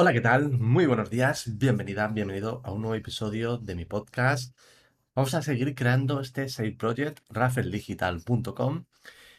Hola, ¿qué tal? Muy buenos días, bienvenida, bienvenido a un nuevo episodio de mi podcast. Vamos a seguir creando este side project, rafeldigital.com,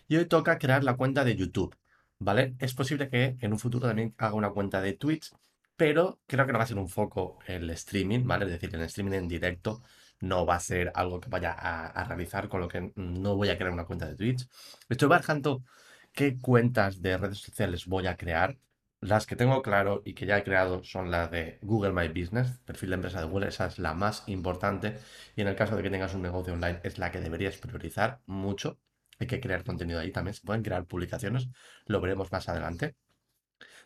y hoy toca crear la cuenta de YouTube, ¿vale? Es posible que en un futuro también haga una cuenta de Twitch, pero creo que no va a ser un foco el streaming, ¿vale? Es decir, el streaming en directo no va a ser algo que vaya a, realizar, con lo que no voy a crear una cuenta de Twitch. Estoy barajando qué cuentas de redes sociales voy a crear las que tengo claro y que ya he creado son las de Google My Business, perfil de empresa de Google, esa es la más importante y en el caso de que tengas un negocio online es la que deberías priorizar mucho. Hay que crear contenido ahí también, se pueden crear publicaciones, lo veremos más adelante.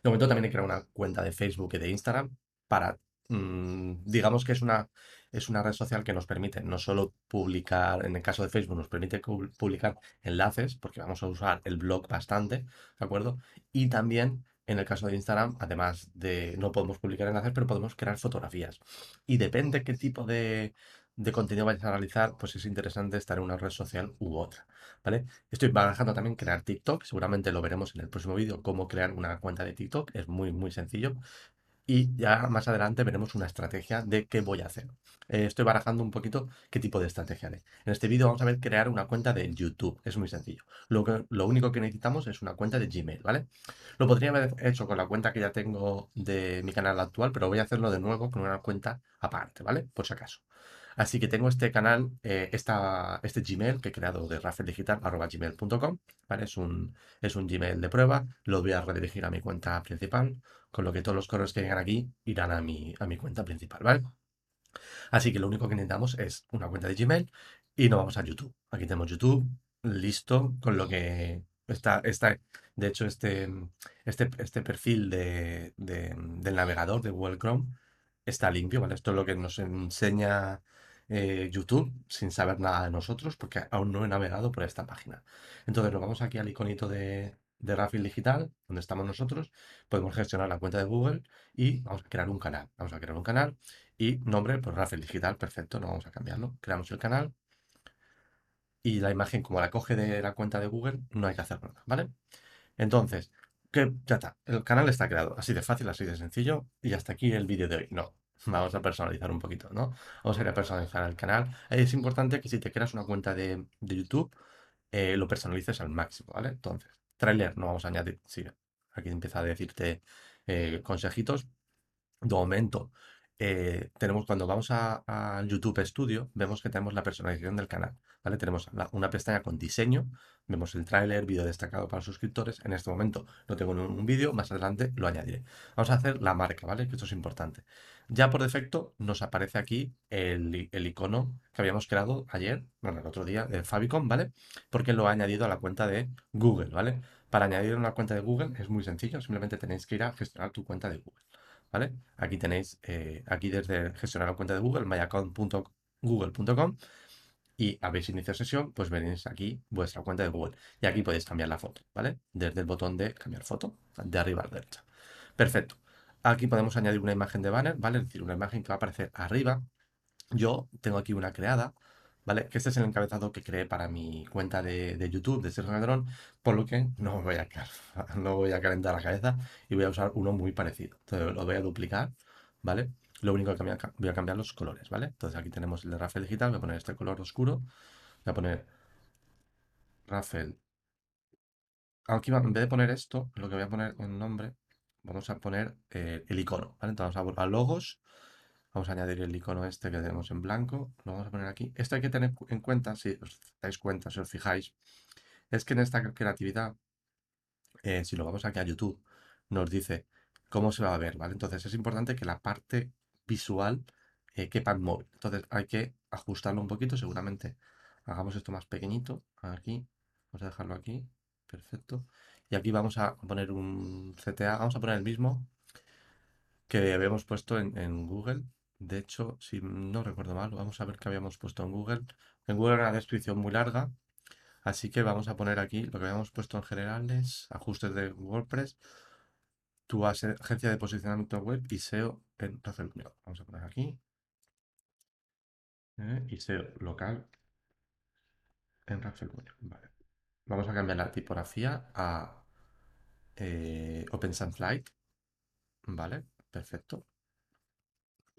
De momento también he creado una cuenta de Facebook y de Instagram para, mmm, digamos que es una, es una red social que nos permite no solo publicar, en el caso de Facebook nos permite publicar enlaces, porque vamos a usar el blog bastante, ¿de acuerdo? Y también en el caso de Instagram, además de no podemos publicar enlaces, pero podemos crear fotografías. Y depende qué tipo de, de contenido vayas a realizar, pues es interesante estar en una red social u otra, ¿vale? Estoy barajando también crear TikTok, seguramente lo veremos en el próximo vídeo, cómo crear una cuenta de TikTok, es muy, muy sencillo. Y ya más adelante veremos una estrategia de qué voy a hacer. Eh, estoy barajando un poquito qué tipo de estrategia haré. En este vídeo vamos a ver crear una cuenta de YouTube. Es muy sencillo. Lo, que, lo único que necesitamos es una cuenta de Gmail, ¿vale? Lo podría haber hecho con la cuenta que ya tengo de mi canal actual, pero voy a hacerlo de nuevo con una cuenta aparte, ¿vale? Por si acaso. Así que tengo este canal, eh, este Gmail que he creado de rafeldigital.gmail.com, ¿vale? Es un, es un Gmail de prueba, lo voy a redirigir a mi cuenta principal, con lo que todos los correos que llegan aquí irán a mi, a mi cuenta principal, ¿vale? Así que lo único que necesitamos es una cuenta de Gmail y nos vamos a YouTube. Aquí tenemos YouTube listo con lo que está, está de hecho, este, este, este perfil de, del navegador de Google Chrome está limpio, ¿vale? Esto es lo que nos enseña eh, YouTube sin saber nada de nosotros porque aún no he navegado por esta página. Entonces nos vamos aquí al iconito de, de Rafael Digital, donde estamos nosotros, podemos gestionar la cuenta de Google y vamos a crear un canal. Vamos a crear un canal y nombre, pues Rafael Digital, perfecto, no vamos a cambiarlo. Creamos el canal y la imagen, como la coge de la cuenta de Google, no hay que hacer nada, ¿vale? Entonces, ya está, el canal está creado, así de fácil, así de sencillo, y hasta aquí el vídeo de hoy. No, vamos a personalizar un poquito, ¿no? Vamos a ir a personalizar el canal. Es importante que si te creas una cuenta de, de YouTube, eh, lo personalices al máximo, ¿vale? Entonces, trailer no vamos a añadir, sí, aquí empieza a decirte eh, consejitos. De momento, eh, tenemos cuando vamos a, YouTube Studio, vemos que tenemos la personalización del canal, ¿vale? Tenemos una pestaña con diseño, vemos el tráiler, vídeo destacado para suscriptores. En este momento no tengo un vídeo, más adelante lo añadiré. Vamos a hacer la marca, ¿vale? Que esto es importante. Ya por defecto nos aparece aquí el, icono que habíamos creado ayer, bueno, el otro día, de Fabicon, ¿vale? Porque lo ha añadido a la cuenta de Google, ¿vale? Para añadir una cuenta de Google es muy sencillo, simplemente tenéis que ir a gestionar tu cuenta de Google. ¿vale? Aquí tenéis, eh, aquí desde gestionar la cuenta de Google, myaccount.google.com y habéis iniciado sesión, pues veréis aquí vuestra cuenta de Google. Y aquí podéis cambiar la foto, ¿vale? Desde el botón de cambiar foto, de arriba a la derecha. Perfecto. Aquí podemos añadir una imagen de banner, ¿vale? Es decir, una imagen que va a aparecer arriba. Yo tengo aquí una creada, ¿vale? Que este es el encabezado que creé para mi cuenta de, de YouTube de Sergio Calderón, por lo que no voy, a, no voy a calentar la cabeza y voy a usar uno muy parecido. Entonces lo voy a duplicar, ¿vale? Lo único que voy a cambiar los colores, ¿vale? Entonces aquí tenemos el de Rafael Digital, voy a poner este color oscuro, voy a poner Rafael. Aquí en vez de poner esto, lo que voy a poner en nombre, vamos a poner eh, el icono, ¿vale? Entonces vamos a, a logos, Vamos a añadir el icono este que tenemos en blanco. Lo vamos a poner aquí. Esto hay que tener en cuenta, si os dais cuenta, si os fijáis, es que en esta creatividad, eh, si lo vamos aquí a YouTube, nos dice cómo se va a ver, ¿vale? Entonces es importante que la parte visual eh, quepa en móvil. Entonces hay que ajustarlo un poquito, seguramente hagamos esto más pequeñito, aquí, vamos a dejarlo aquí, perfecto. Y aquí vamos a poner un CTA, vamos a poner el mismo que habíamos puesto en, Google, de hecho, si no recuerdo mal, vamos a ver qué habíamos puesto en Google. En Google era una descripción muy larga, así que vamos a poner aquí lo que habíamos puesto en generales, ajustes de WordPress, tu agencia de posicionamiento web y SEO en Unión. Vamos a poner aquí. ¿eh? Y SEO local en Rafael. Vale. Vamos a cambiar la tipografía a eh, Open Flight. ¿Vale? Perfecto.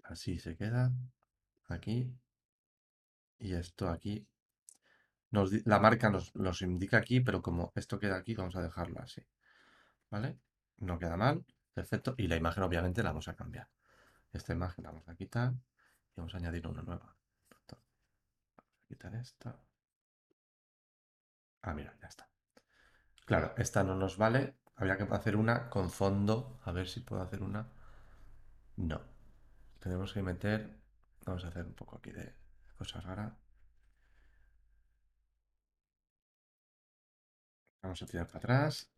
Así se queda. Aquí. Y esto aquí. la marca nos, nos indica aquí, pero como esto queda aquí, vamos a dejarlo así. ¿Vale? No queda mal. Perfecto. Y la imagen obviamente la vamos a cambiar. Esta imagen la vamos a quitar y vamos a añadir una nueva. Vamos a quitar esta. Ah, mira, ya está. Claro, esta no nos vale. Habría que hacer una con fondo. A ver si puedo hacer una. No. Tenemos que meter... Vamos a hacer un poco aquí de cosas raras. Vamos a tirar para atrás.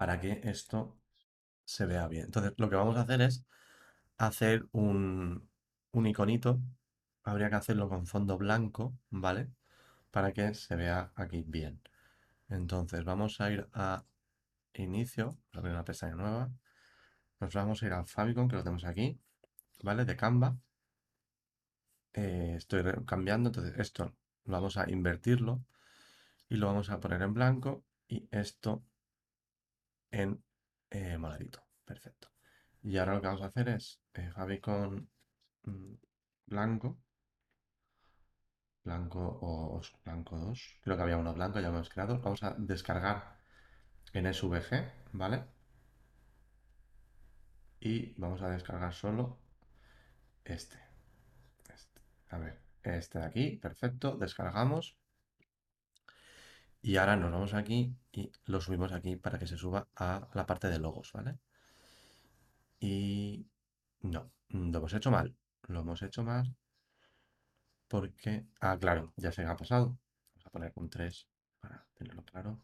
Para que esto se vea bien. Entonces, lo que vamos a hacer es hacer un, un iconito. Habría que hacerlo con fondo blanco, ¿vale? Para que se vea aquí bien. Entonces, vamos a ir a inicio, abrir una pestaña nueva. Nos vamos a ir al Famicom, que lo tenemos aquí, ¿vale? De Canva. Eh, estoy cambiando, entonces esto lo vamos a invertirlo y lo vamos a poner en blanco y esto en eh. Perfecto. Y ahora lo que vamos a hacer es eh, Famicom mm, blanco, blanco o blanco 2, creo que había uno blanco, ya lo hemos creado. Vamos a descargar en SVG, ¿vale? y vamos a descargar solo este. este. A ver, este de aquí, perfecto, descargamos. Y ahora nos vamos aquí y lo subimos aquí para que se suba a la parte de logos, ¿vale? Y no, lo hemos hecho mal. Lo hemos hecho mal porque... Ah, claro, ya se ha pasado. Vamos a poner un 3 para tenerlo claro.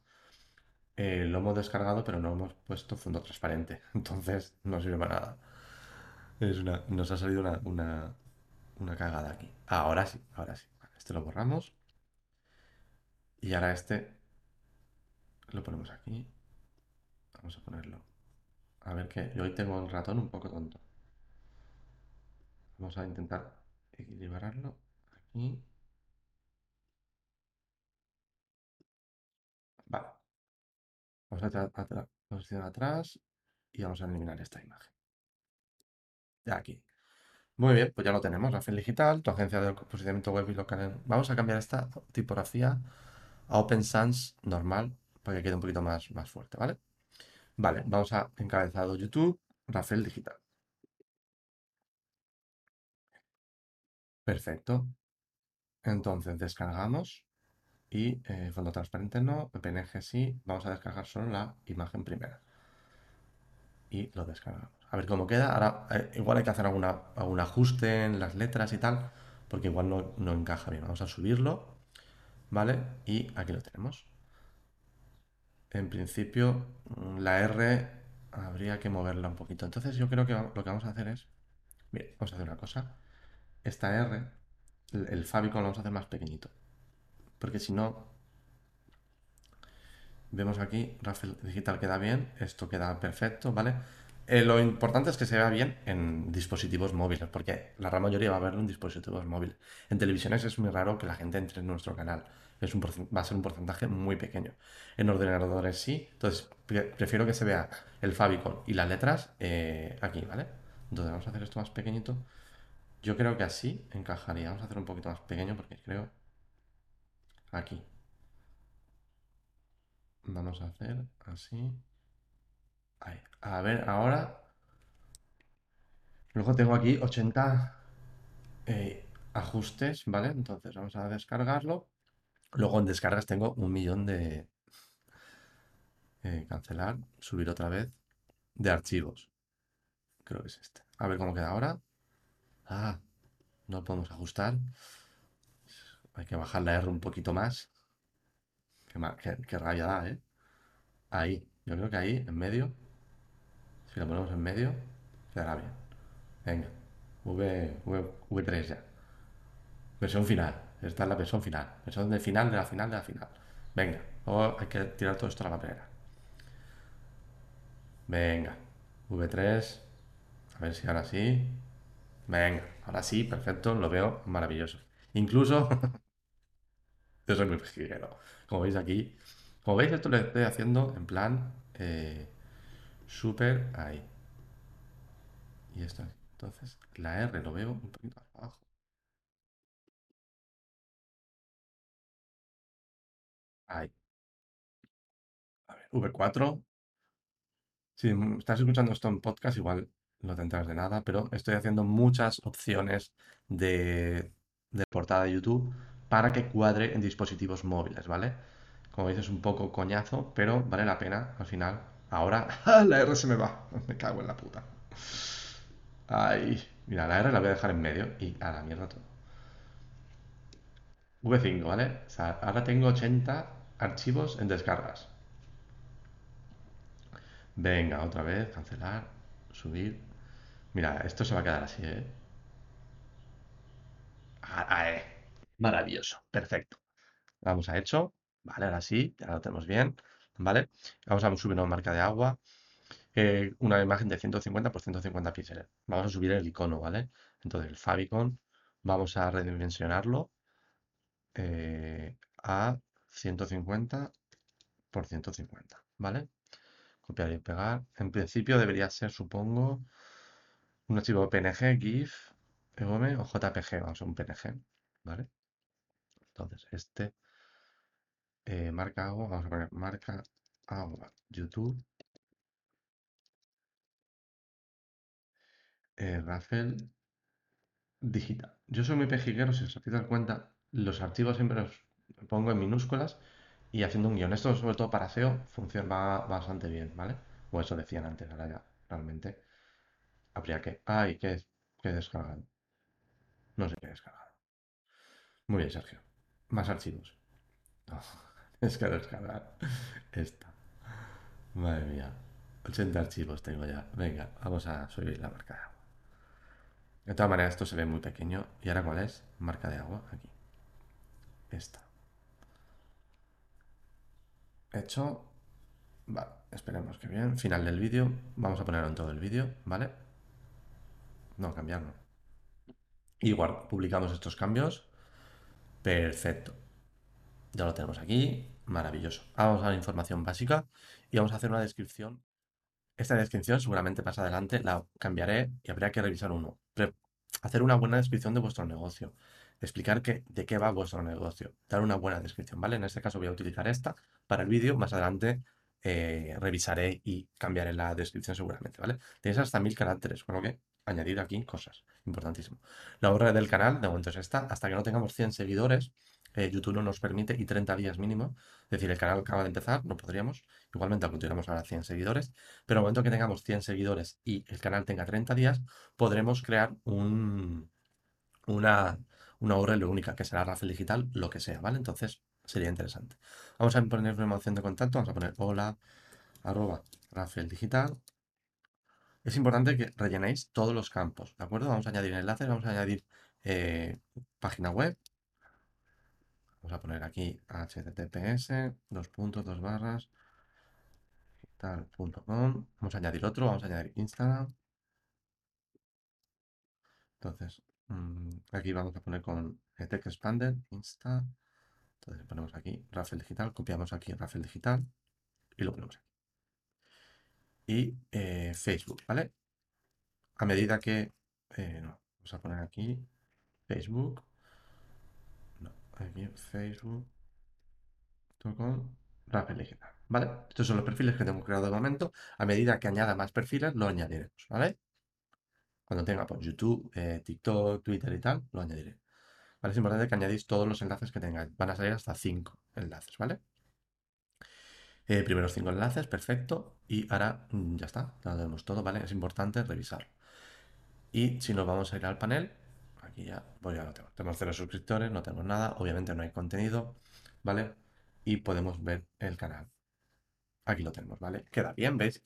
Eh, lo hemos descargado, pero no hemos puesto fondo transparente. Entonces no sirve para nada. Es una, nos ha salido una, una, cagada aquí. ahora sí, ahora sí. Este lo borramos. Y ahora este lo ponemos aquí. Vamos a ponerlo. A ver que yo hoy tengo el ratón un poco tonto. Vamos a intentar equilibrarlo aquí. Vale. Vamos a posición atrás y vamos a eliminar esta imagen. De aquí. Muy bien, pues ya lo tenemos. Rafael Digital, tu agencia de posicionamiento web y local. Vamos a cambiar esta tipografía a Open Sans normal para que quede un poquito más, más fuerte, ¿vale? Vale, vamos a encabezado YouTube, Rafael Digital. Perfecto. Entonces descargamos y eh, fondo transparente no, PNG sí, vamos a descargar solo la imagen primera. Y lo descargamos. A ver cómo queda. Ahora, eh, igual hay que hacer alguna, algún ajuste en las letras y tal, porque igual no, no encaja bien. Vamos a subirlo, ¿vale? Y aquí lo tenemos. En principio, la R habría que moverla un poquito. Entonces yo creo que lo que vamos a hacer es... Bien, vamos a hacer una cosa. Esta R, el, el lo vamos a hacer más pequeñito porque si no, vemos aquí, Rafael Digital queda bien, esto queda perfecto, ¿vale? Eh, lo importante es que se vea bien en dispositivos móviles, porque la gran mayoría va a verlo en dispositivos móviles. En televisiones es muy raro que la gente entre en nuestro canal. Es un va a ser un porcentaje muy pequeño. En ordenadores sí, entonces prefiero que se vea el favicon y las letras eh, aquí, ¿vale? Entonces vamos a hacer esto más pequeñito. Yo creo que así encajaría. Vamos a hacer un poquito más pequeño porque creo aquí. Vamos a hacer así. A ver, ahora. Luego tengo aquí 80 eh, ajustes, ¿vale? Entonces vamos a descargarlo. Luego en descargas tengo un millón de... Eh, cancelar, subir otra vez de archivos. Creo que es este. A ver cómo queda ahora. Ah, no podemos ajustar. Hay que bajar la R un poquito más. Qué, rabia da, ¿eh? Ahí. Yo creo que ahí, en medio. Si lo ponemos en medio, quedará bien. Venga. V, v, 3 ya. Versión final. Esta es la versión final. Versión de final, de la final, de la final. Venga. Luego hay que tirar todo esto a la papelera. Venga. V3. A ver si ahora sí. Venga. Ahora sí, perfecto. Lo veo maravilloso. Incluso Yo soy muy pejiguero. Como veis aquí. Como veis, esto lo estoy haciendo en plan. Eh, súper ahí. Y esto. Entonces, la R lo veo un poquito abajo. Ahí. A ver, V4. Si estás escuchando esto en podcast, igual no te enteras de nada, pero estoy haciendo muchas opciones de, de portada de YouTube para que cuadre en dispositivos móviles, ¿vale? Como veis es un poco coñazo, pero vale la pena al final. Ahora la R se me va. Me cago en la puta. Ay, mira, la R la voy a dejar en medio y a la mierda todo. V5, ¿vale? O sea, ahora tengo 80 archivos en descargas. Venga, otra vez, cancelar, subir. Mira, esto se va a quedar así, ¿eh? Ah, ah, eh. Maravilloso, perfecto. Vamos a hecho. Vale, ahora sí, ya lo tenemos bien. ¿Vale? Vamos a subir una marca de agua. eh, una imagen de 150 por 150 píxeles. Vamos a subir el icono, ¿vale? Entonces el favicon, vamos a redimensionarlo eh, a 150 por 150, ¿vale? Copiar y pegar. En principio debería ser, supongo, un archivo PNG, GIF, EOM o JPG, vamos a un PNG, ¿vale? Entonces, este eh, marca agua, vamos a poner marca agua, YouTube, eh, Rafael digital. Yo soy muy pejiguero, si os habéis dado cuenta, los archivos siempre los pongo en minúsculas y haciendo un guion. Esto, sobre todo para SEO, funciona bastante bien, ¿vale? O eso decían antes, ahora ya realmente habría que. ¡Ay! ¿Qué, qué descargado? No sé qué he descargado. Muy bien, Sergio. Más archivos. No, es que descargar esta. Madre mía. 80 archivos tengo ya. Venga, vamos a subir la marca de agua. De todas maneras, esto se ve muy pequeño. ¿Y ahora cuál es? Marca de agua, aquí. Esta. Hecho. Vale, esperemos que bien. Final del vídeo. Vamos a ponerlo en todo el vídeo, ¿vale? No, cambiarlo. Igual, publicamos estos cambios. Perfecto. Ya lo tenemos aquí. Maravilloso. Vamos a la información básica y vamos a hacer una descripción. Esta descripción seguramente más adelante la cambiaré y habría que revisar uno. Pero hacer una buena descripción de vuestro negocio. Explicar que, de qué va vuestro negocio. Dar una buena descripción, ¿vale? En este caso voy a utilizar esta para el vídeo. Más adelante eh, revisaré y cambiaré la descripción seguramente, ¿vale? Tenéis hasta mil caracteres, con lo que añadir aquí cosas. Importantísimo. La URL del canal, de momento es esta. Hasta que no tengamos 100 seguidores, eh, YouTube no nos permite y 30 días mínimo. Es decir, el canal acaba de empezar, no podríamos. Igualmente, aunque tuviéramos ahora 100 seguidores. Pero al momento que tengamos 100 seguidores y el canal tenga 30 días, podremos crear un, una, una URL única, que será Rafael Digital, lo que sea, ¿vale? Entonces, sería interesante. Vamos a poner una opción de contacto, vamos a poner hola, arroba Rafael Digital. Es importante que rellenéis todos los campos, ¿de acuerdo? Vamos a añadir enlaces, vamos a añadir eh, página web. Vamos a poner aquí https, dos puntos, dos barras, digital.com. Vamos a añadir otro, vamos a añadir Instagram. Entonces, mm, aquí vamos a poner con Tech Expander, Insta. Entonces ponemos aquí Rafael Digital, copiamos aquí Rafael Digital y lo ponemos aquí. Y eh, Facebook, ¿vale? A medida que... Eh, no, vamos a poner aquí Facebook. No, aquí Facebook.com Rafael Digital, ¿vale? Estos son los perfiles que tengo creado de momento. A medida que añada más perfiles, lo añadiremos, ¿vale? Cuando tenga por pues, YouTube, eh, TikTok, Twitter y tal, lo añadiré. ¿Vale? Es importante que añadís todos los enlaces que tengáis. Van a salir hasta 5 enlaces, ¿vale? Eh, primeros 5 enlaces, perfecto. Y ahora mm, ya está, ya lo tenemos todo, ¿vale? Es importante revisarlo. Y si nos vamos a ir al panel, aquí ya, pues ya lo tengo. Tenemos cero suscriptores, no tenemos nada, obviamente no hay contenido, ¿vale? Y podemos ver el canal. Aquí lo tenemos, ¿vale? Queda bien, ¿veis?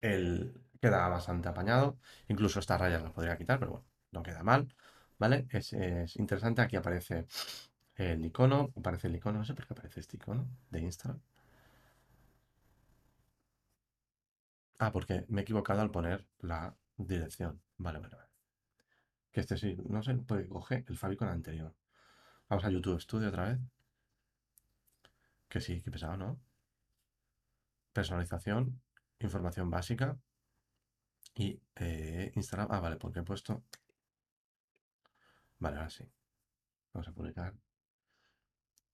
El, queda bastante apañado. Incluso estas rayas las podría quitar, pero bueno, no queda mal. ¿Vale? Es, interesante. Aquí aparece el icono. Aparece el icono. No sé por qué aparece este icono de Instagram. Ah, porque me he equivocado al poner la dirección. Vale, vale, vale. Que este sí, no sé, porque coge el favicon anterior. Vamos a YouTube Studio otra vez. Que sí, que pesado, ¿no? Personalización, información básica. Y eh, Instagram. Ah, vale, porque he puesto. Vale, ahora sí. Vamos a publicar.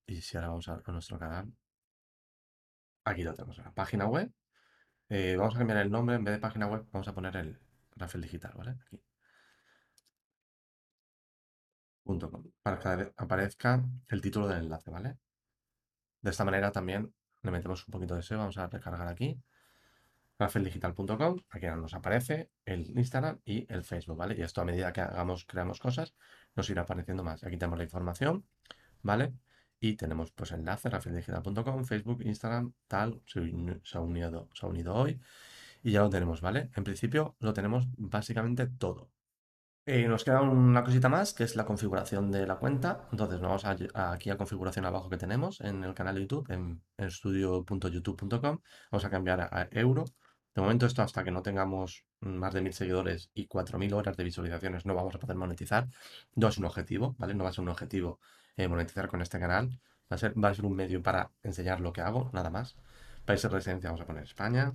Y si ahora vamos a, a nuestro canal. Aquí lo tenemos, la página web. Eh, vamos a cambiar el nombre. En vez de página web, vamos a poner el Rafael Digital, ¿vale? Aquí. Punto com, para que aparezca el título del enlace, ¿vale? De esta manera también le metemos un poquito de SEO. Vamos a recargar aquí. rafaeldigital.com, aquí nos aparece el Instagram y el Facebook, ¿vale? Y esto a medida que hagamos, creamos cosas, nos irá apareciendo más. Aquí tenemos la información, ¿vale? Y tenemos pues enlace, rafaeldigital.com, Facebook, Instagram, tal, se, ha unido, se ha unido hoy y ya lo tenemos, ¿vale? En principio lo tenemos básicamente todo. Eh, nos queda una cosita más, que es la configuración de la cuenta. Entonces, nos vamos aquí a configuración abajo que tenemos en el canal de YouTube, en, en studio.youtube.com. Vamos a cambiar a euro. De momento esto hasta que no tengamos más de mil seguidores y 4.000 horas de visualizaciones no vamos a poder monetizar. No es un objetivo, ¿vale? No va a ser un objetivo eh, monetizar con este canal. Va a, ser, va a ser un medio para enseñar lo que hago, nada más. País de residencia vamos a poner España.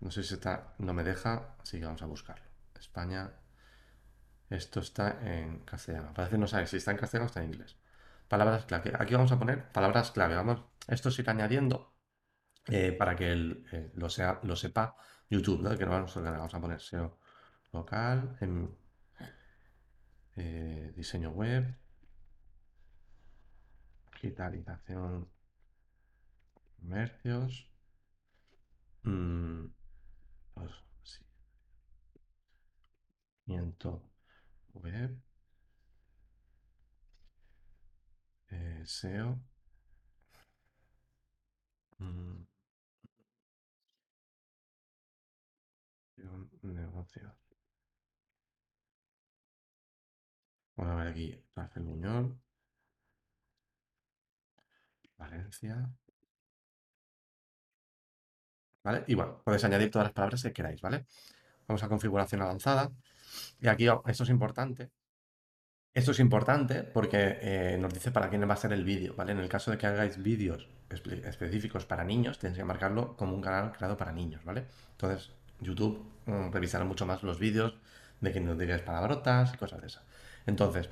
No sé si está, no me deja, así que vamos a buscarlo. España. Esto está en castellano. Parece no sabe si está en castellano o está en inglés. Palabras clave. Aquí vamos a poner palabras clave. Vamos, esto se irá añadiendo eh, para que eh, lo, sea, lo sepa YouTube, ¿no? Que no vamos a, vamos a poner SEO local, en, eh, diseño web, digitalización, comercios, mmm, web, SEO, mmm, negocio. Vamos a ver aquí Rafael Muñoz, Valencia. ¿Vale? Y bueno, podéis añadir todas las palabras que queráis, ¿vale? Vamos a configuración avanzada. Y aquí esto es importante. Esto es importante porque eh, nos dice para quién va a ser el vídeo, ¿vale? En el caso de que hagáis vídeos específicos para niños, tenéis que marcarlo como un canal creado para niños, ¿vale? Entonces, YouTube mm, revisará mucho más los vídeos de que no digáis palabrotas y cosas de esas. Entonces,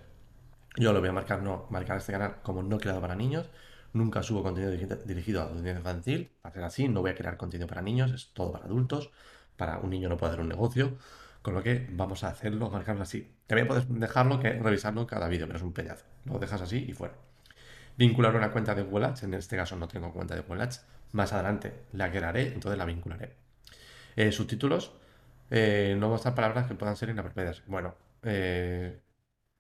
yo lo voy a marcar, no, marcar este canal como no creado para niños. Nunca subo contenido dirigido a audiencia infantil. Va a ser así, no voy a crear contenido para niños, es todo para adultos. Para un niño no puede hacer un negocio. Con lo que vamos a hacerlo, marcarlo así. También puedes dejarlo que revisarlo cada vídeo, pero es un pedazo. Lo dejas así y fuera. Vincular una cuenta de Google Ads. En este caso no tengo cuenta de Google Ads. Más adelante la crearé, entonces la vincularé. Eh, subtítulos. Eh, no mostrar palabras que puedan ser inapropiadas. Bueno, eh,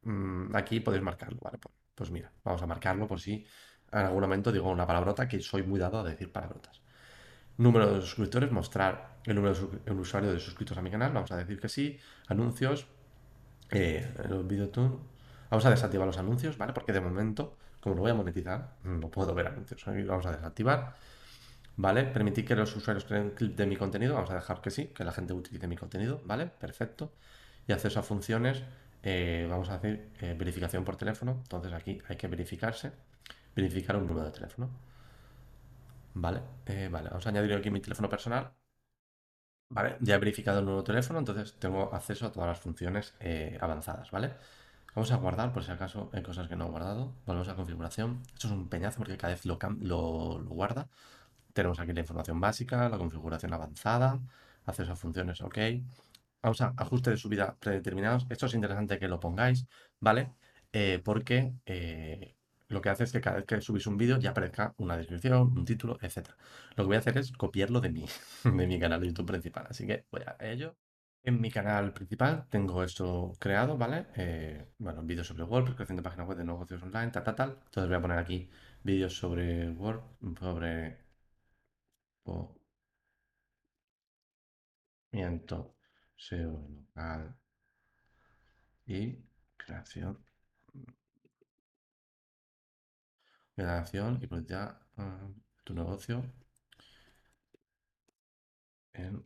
mm, aquí podéis marcarlo, ¿vale? Pues, pues, mira, vamos a marcarlo por si en algún momento digo una palabrota que soy muy dado a decir palabrotas. Número de suscriptores, mostrar el número de usuario de suscritos a mi canal, vamos a decir que sí. Anuncios, los Vamos a desactivar los anuncios, ¿vale? Porque de momento, como lo voy a monetizar, no puedo ver anuncios. Vamos a desactivar. ¿Vale? Permitir que los usuarios creen clip de mi contenido. Vamos a dejar que sí, que la gente utilice mi contenido, ¿vale? Perfecto. Y acceso a funciones. Eh, vamos a hacer eh, verificación por teléfono. Entonces aquí hay que verificarse. Verificar un número de teléfono. Vale, eh, vale, vamos a añadir aquí mi teléfono personal. Vale, ya he verificado el nuevo teléfono, entonces tengo acceso a todas las funciones avanzadas, ¿vale? Vamos a guardar por si acaso hay cosas que no he guardado. Volvemos a configuración. Esto es un peñazo porque cada vez lo, lo guarda. Tenemos aquí la información básica, la configuración avanzada, acceso a funciones OK. Vamos a ajuste de subida predeterminados. Esto es interesante que lo pongáis, ¿vale? Eh, porque eh, lo que hace es que cada vez que subís un vídeo ya aparezca una descripción, un título, etc. Lo que voy a hacer es copiarlo de mi, de mi canal de YouTube principal. Así que voy a ello. En mi canal principal tengo esto creado, ¿vale? Eh, bueno, vídeos sobre WordPress, creación de páginas web de negocios online, tal, tal, tal. Entonces voy a poner aquí vídeos sobre Word, sobre SEO local y creación creación y pues ya uh, tu negocio en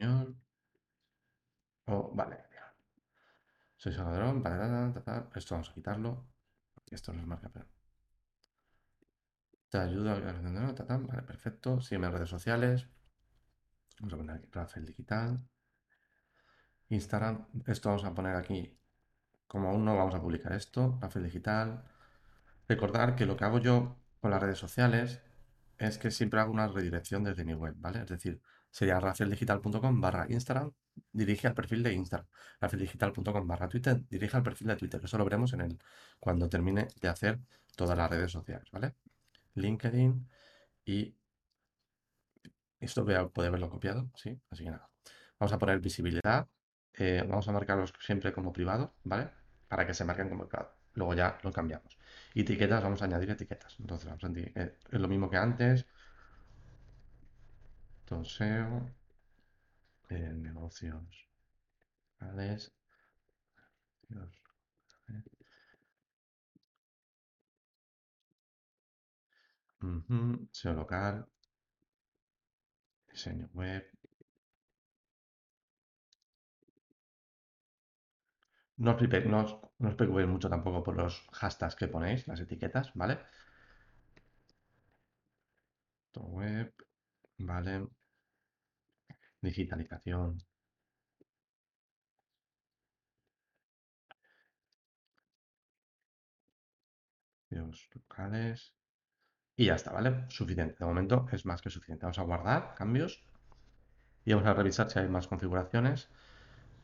Unión. Oh, vale. Soy Salvador, esto vamos a quitarlo. Esto nos marca, pero te ayuda a vale, perfecto. Sígueme en redes sociales. Vamos a poner aquí Rafael Digital. Instagram, esto vamos a poner aquí, como aún no vamos a publicar esto, Rafael Digital. Recordar que lo que hago yo con las redes sociales es que siempre hago una redirección desde mi web, ¿vale? Es decir, sería rafaeldigital.com barra Instagram, dirige al perfil de Instagram. rafaeldigital.com barra Twitter, dirige al perfil de Twitter. Eso lo veremos en el, cuando termine de hacer todas las redes sociales, ¿vale? LinkedIn y esto voy a verlo copiado, ¿sí? Así que nada. Vamos a poner visibilidad. eh, vamos a marcarlos siempre como privado, ¿vale? Para que se marquen como privado. Luego ya lo cambiamos. Etiquetas, vamos a añadir etiquetas. Entonces, vamos a eh, es lo mismo que antes. Toseo, eh, negocios, locales, negocios, SEO local, diseño web. No os, no os- preocupéis mucho tampoco por los hashtags que ponéis, las etiquetas, ¿vale? Web, ¿vale? Digitalización, negocios locales. Y ya está, ¿vale? Suficiente. De momento es más que suficiente. Vamos a guardar cambios y vamos a revisar si hay más configuraciones.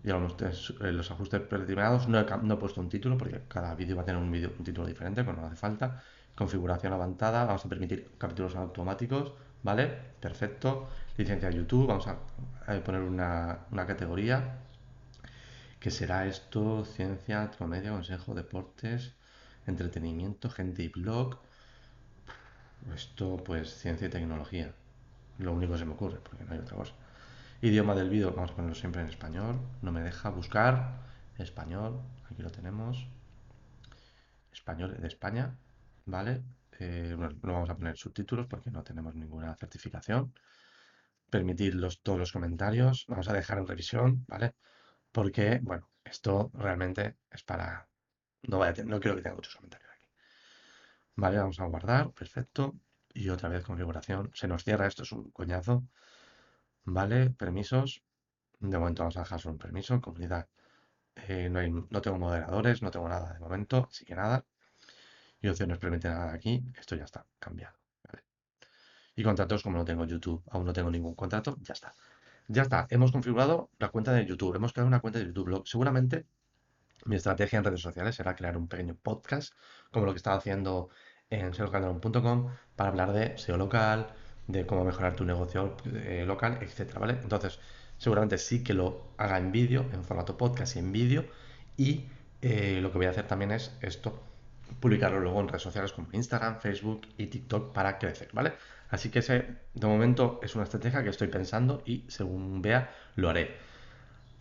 Y vamos, eh, los ajustes predeterminados. No he, puesto un título porque cada vídeo va a tener un, vídeo- un título diferente, pues no hace falta. Configuración avanzada. Vamos a permitir capítulos automáticos, ¿vale? Perfecto. Licencia de YouTube. Vamos a, a poner una, una categoría. que será esto? Ciencia, comedia, consejo, deportes, entretenimiento, gente y blog. Esto, pues, ciencia y tecnología. Lo único que se me ocurre, porque no hay otra cosa. Idioma del vídeo, vamos a ponerlo siempre en español. No me deja buscar. Español, aquí lo tenemos. Español de España, ¿vale? Eh, bueno, no vamos a poner subtítulos porque no tenemos ninguna certificación. Permitir los, todos los comentarios. Vamos a dejar en revisión, ¿vale? Porque, bueno, esto realmente es para... No, vaya no quiero que tenga muchos comentarios. Vale, vamos a guardar, perfecto. Y otra vez configuración. Se nos cierra, esto es un coñazo. Vale, permisos. De momento vamos a dejar un permiso. Comunidad. eh, no, hay, no tengo moderadores, no tengo nada de momento, así que nada. Y opciones permite nada aquí. Esto ya está cambiado. Y contratos, como no tengo YouTube, aún no tengo ningún contrato, ya está. Ya está, hemos configurado la cuenta de YouTube. Hemos creado una cuenta de YouTube. Seguramente mi estrategia en redes sociales será crear un pequeño podcast, como lo que estaba haciendo en seolocalderon.com, para hablar de SEO local, de cómo mejorar tu negocio eh, local, etcétera, ¿vale? Entonces, seguramente sí que lo haga en vídeo, en formato podcast y en vídeo, y eh, lo que voy a hacer también es esto, publicarlo luego en redes sociales como Instagram, Facebook y TikTok para crecer, ¿vale? Así que ese, de momento, es una estrategia que estoy pensando y según vea, lo haré.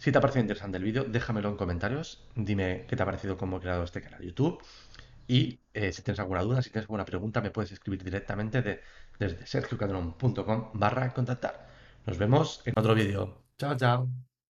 Si te ha parecido interesante el vídeo, déjamelo en comentarios. Dime qué te ha parecido cómo he creado este canal de YouTube. Y eh, si tienes alguna duda, si tienes alguna pregunta, me puedes escribir directamente de, desde sergiocadron.com barra contactar. Nos vemos en otro vídeo. Chao, chao.